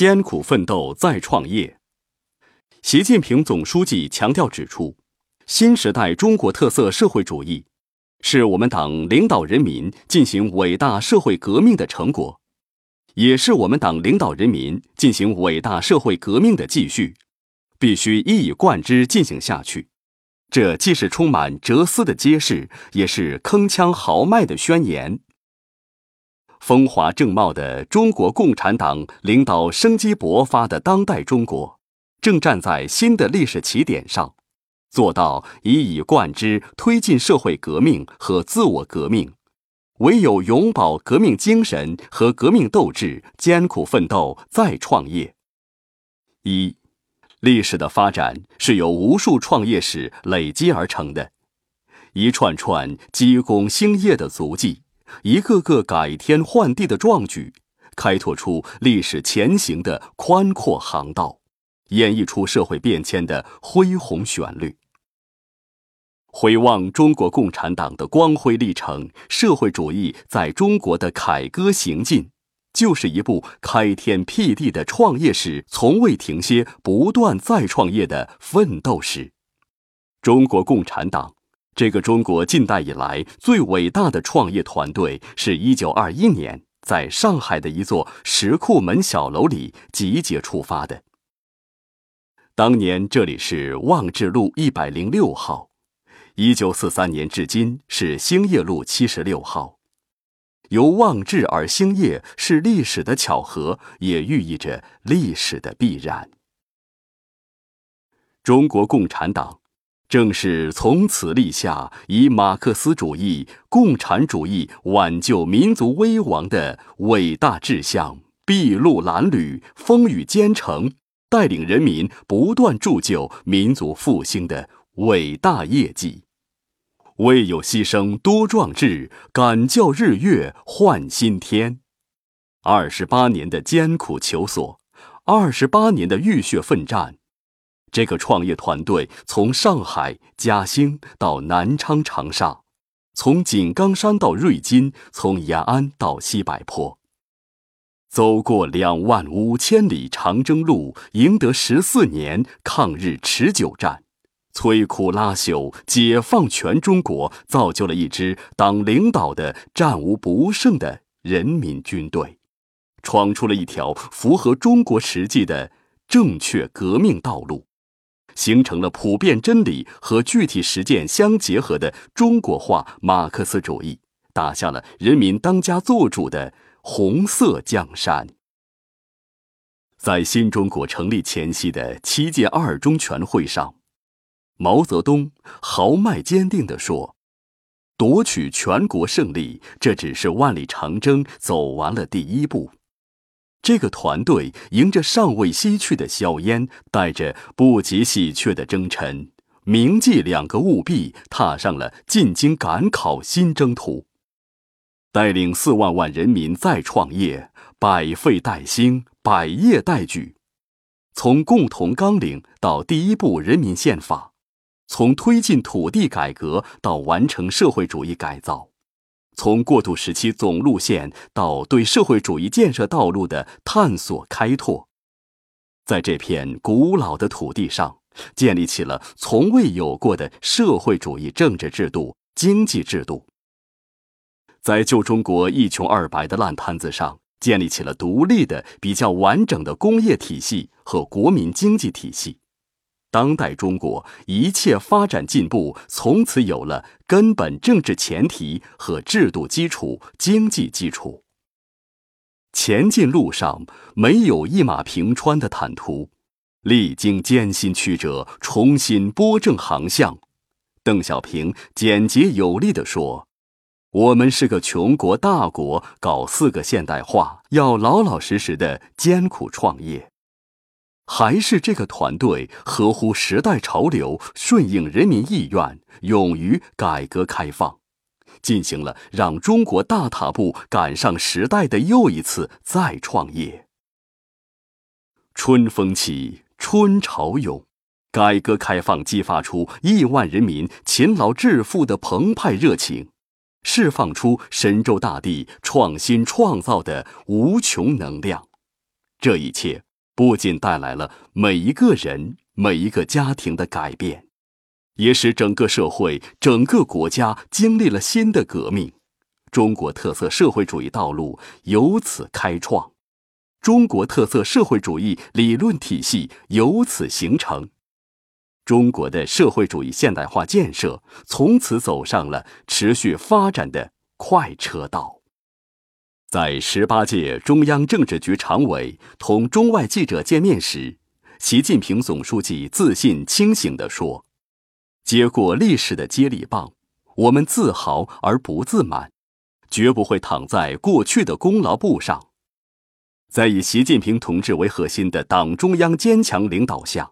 艰苦奋斗再创业。习近平总书记强调指出，新时代中国特色社会主义是我们党领导人民进行伟大社会革命的成果，也是我们党领导人民进行伟大社会革命的继续，必须一以贯之进行下去。这既是充满哲思的揭示，也是铿锵豪迈的宣言。风华正茂的中国共产党领导生机勃发的当代中国，正站在新的历史起点上，做到一以贯之推进社会革命和自我革命。唯有永葆革命精神和革命斗志，艰苦奋斗再创业。一，历史的发展是由无数创业史累积而成的，一串串积功兴业的足迹。一个个改天换地的壮举，开拓出历史前行的宽阔航道，演绎出社会变迁的恢宏旋律。回望中国共产党的光辉历程，社会主义在中国的凯歌行进，就是一部开天辟地的创业史，从未停歇、不断再创业的奋斗史。中国共产党。这个中国近代以来最伟大的创业团队，是一九二一年在上海的一座石库门小楼里集结出发的。当年这里是望志路一百零六号，一九四三年至今是兴业路七十六号。由望志而兴业是历史的巧合，也寓意着历史的必然。中国共产党。正是从此立下以马克思主义、共产主义挽救民族危亡的伟大志向，筚路蓝缕、风雨兼程，带领人民不断铸就民族复兴的伟大业绩。未有牺牲多壮志，敢教日月换新天。二十八年的艰苦求索，二十八年的浴血奋战。这个创业团队从上海、嘉兴到南昌、长沙，从井冈山到瑞金，从延安到西柏坡，走过两万五千里长征路，赢得十四年抗日持久战，摧枯拉朽，解放全中国，造就了一支党领导的战无不胜的人民军队，闯出了一条符合中国实际的正确革命道路。形成了普遍真理和具体实践相结合的中国化马克思主义，打下了人民当家作主的红色江山。在新中国成立前夕的七届二中全会上，毛泽东豪迈坚定地说：“夺取全国胜利，这只是万里长征走完了第一步。”这个团队迎着尚未熄去的硝烟，带着不及喜鹊的征程，铭记两个务必，踏上了进京赶考新征途，带领四万万人民再创业，百废待兴，百业待举。从共同纲领到第一部人民宪法，从推进土地改革到完成社会主义改造。从过渡时期总路线到对社会主义建设道路的探索开拓，在这片古老的土地上，建立起了从未有过的社会主义政治制度、经济制度；在旧中国一穷二白的烂摊子上，建立起了独立的、比较完整的工业体系和国民经济体系。当代中国一切发展进步，从此有了根本政治前提和制度基础、经济基础。前进路上没有一马平川的坦途，历经艰辛曲折，重新拨正航向。邓小平简洁有力地说：“我们是个穷国大国，搞四个现代化，要老老实实的艰苦创业。”还是这个团队合乎时代潮流，顺应人民意愿，勇于改革开放，进行了让中国大踏步赶上时代的又一次再创业。春风起，春潮涌，改革开放激发出亿万人民勤劳致富的澎湃热情，释放出神州大地创新创造的无穷能量。这一切。不仅带来了每一个人、每一个家庭的改变，也使整个社会、整个国家经历了新的革命。中国特色社会主义道路由此开创，中国特色社会主义理论体系由此形成，中国的社会主义现代化建设从此走上了持续发展的快车道。在十八届中央政治局常委同中外记者见面时，习近平总书记自信清醒地说：“接过历史的接力棒，我们自豪而不自满。”绝不会躺在过去的功劳簿上，在以习近平同志为核心的党中央坚强领导下，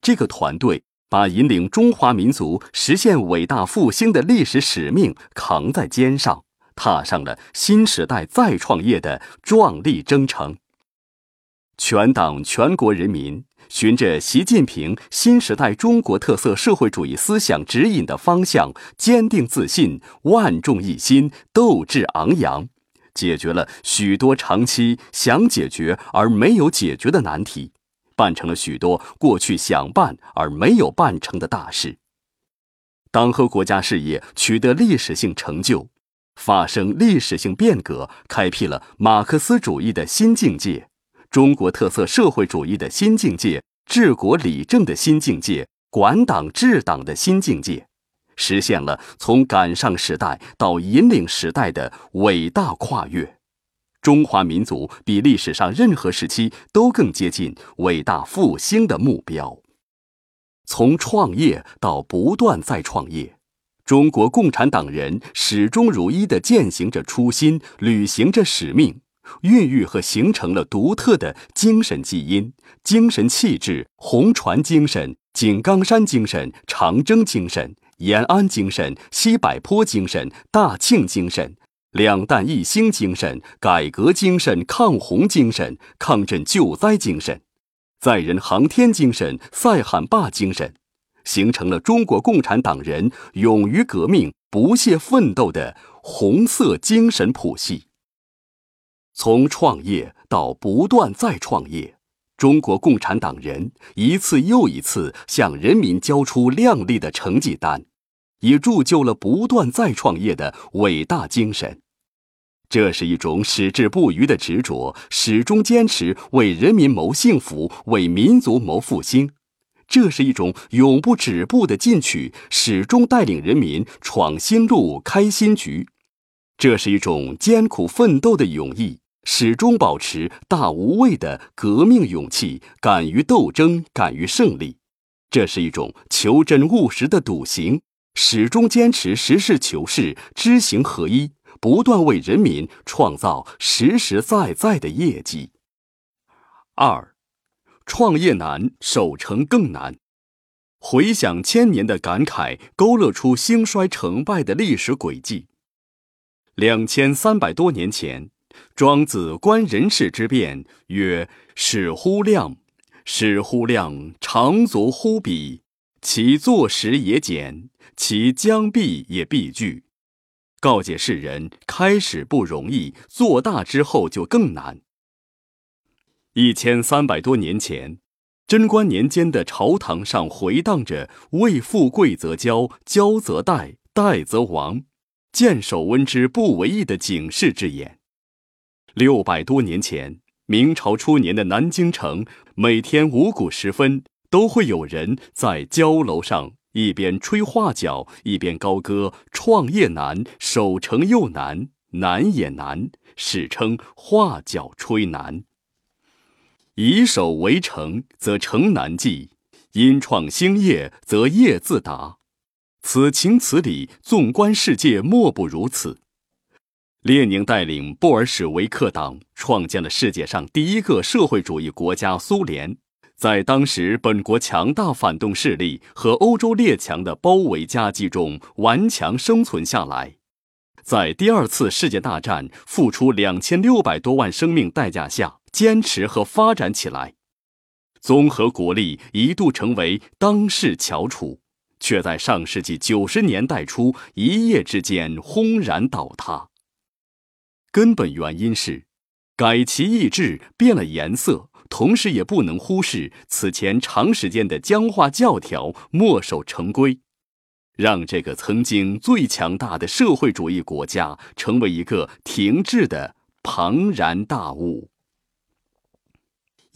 这个团队把引领中华民族实现伟大复兴的历史使命扛在肩上，踏上了新时代再创业的壮丽征程。全党全国人民。循着习近平新时代中国特色社会主义思想指引的方向，坚定自信、万众一心、斗志昂扬，解决了许多长期想解决而没有解决的难题，办成了许多过去想办而没有办成的大事。党和国家事业取得历史性成就，发生历史性变革，开辟了马克思主义的新境界。中国特色社会主义的新境界，治国理政的新境界，管党治党的新境界，实现了从赶上时代到引领时代的伟大跨越。中华民族比历史上任何时期都更接近伟大复兴的目标。从创业到不断再创业，中国共产党人始终如一地践行着初心，履行着使命。孕育和形成了独特的精神基因、精神气质、红船精神、井冈山精神、长征精神、延安精神、西柏坡精神、大庆精神、两弹一星精神、改革精神、抗洪精神、抗震救灾精神、载人航天精神、塞罕坝精神，形成了中国共产党人勇于革命、不懈奋斗的红色精神谱系。从创业到不断再创业，中国共产党人一次又一次向人民交出亮丽的成绩单，也铸就了不断再创业的伟大精神。这是一种矢志不渝的执着，始终坚持为人民谋幸福、为民族谋复兴；这是一种永不止步的进取，始终带领人民闯新路、开新局；这是一种艰苦奋斗的勇毅。始终保持大无畏的革命勇气，敢于斗争，敢于胜利，这是一种求真务实的笃行。始终坚持实事求是，知行合一，不断为人民创造实实在在的业绩。二，创业难，守成更难。回想千年的感慨，勾勒出兴衰成败的历史轨迹。两千三百多年前。庄子观人事之变曰：“使乎量，使乎量，长足乎彼。其坐实也简，其将必也必具。”告诫世人：开始不容易，做大之后就更难。一千三百多年前，贞观年间的朝堂上回荡着“为富贵则骄，骄则怠，怠则亡，见守温之不为意”的警示之言。六百多年前，明朝初年的南京城，每天五谷时分，都会有人在碉楼上一边吹画角，一边高歌：“创业难，守成又难，难也难。”史称“画角吹难”。以守为城，则城难继；因创兴业，则业自达。此情此理，纵观世界，莫不如此。列宁带领布尔什维克党创建了世界上第一个社会主义国家——苏联。在当时本国强大反动势力和欧洲列强的包围夹击中顽强生存下来，在第二次世界大战付出两千六百多万生命代价下坚持和发展起来，综合国力一度成为当世翘楚，却在上世纪九十年代初一夜之间轰然倒塌。根本原因是，改旗易帜，变了颜色，同时也不能忽视此前长时间的僵化教条、墨守成规，让这个曾经最强大的社会主义国家成为一个停滞的庞然大物。《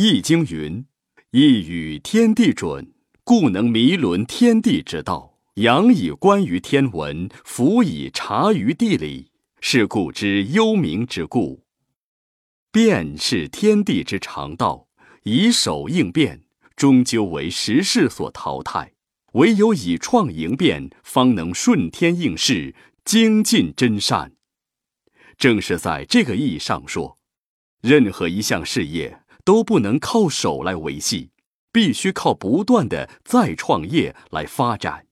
易经》云：“一与天地准，故能弥伦天地之道。仰以观于天文，俯以察于地理，是故之幽冥之故。变是天地之常道，以守应变，终究为时势所淘汰。唯有以创应变，方能顺天应势，精进真善。”正是在这个意义上说，任何一项事业。都不能靠手来维系，必须靠不断的再创业来发展。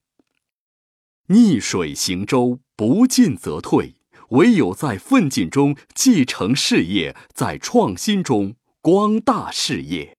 逆水行舟，不进则退，唯有在奋进中继承事业，在创新中光大事业。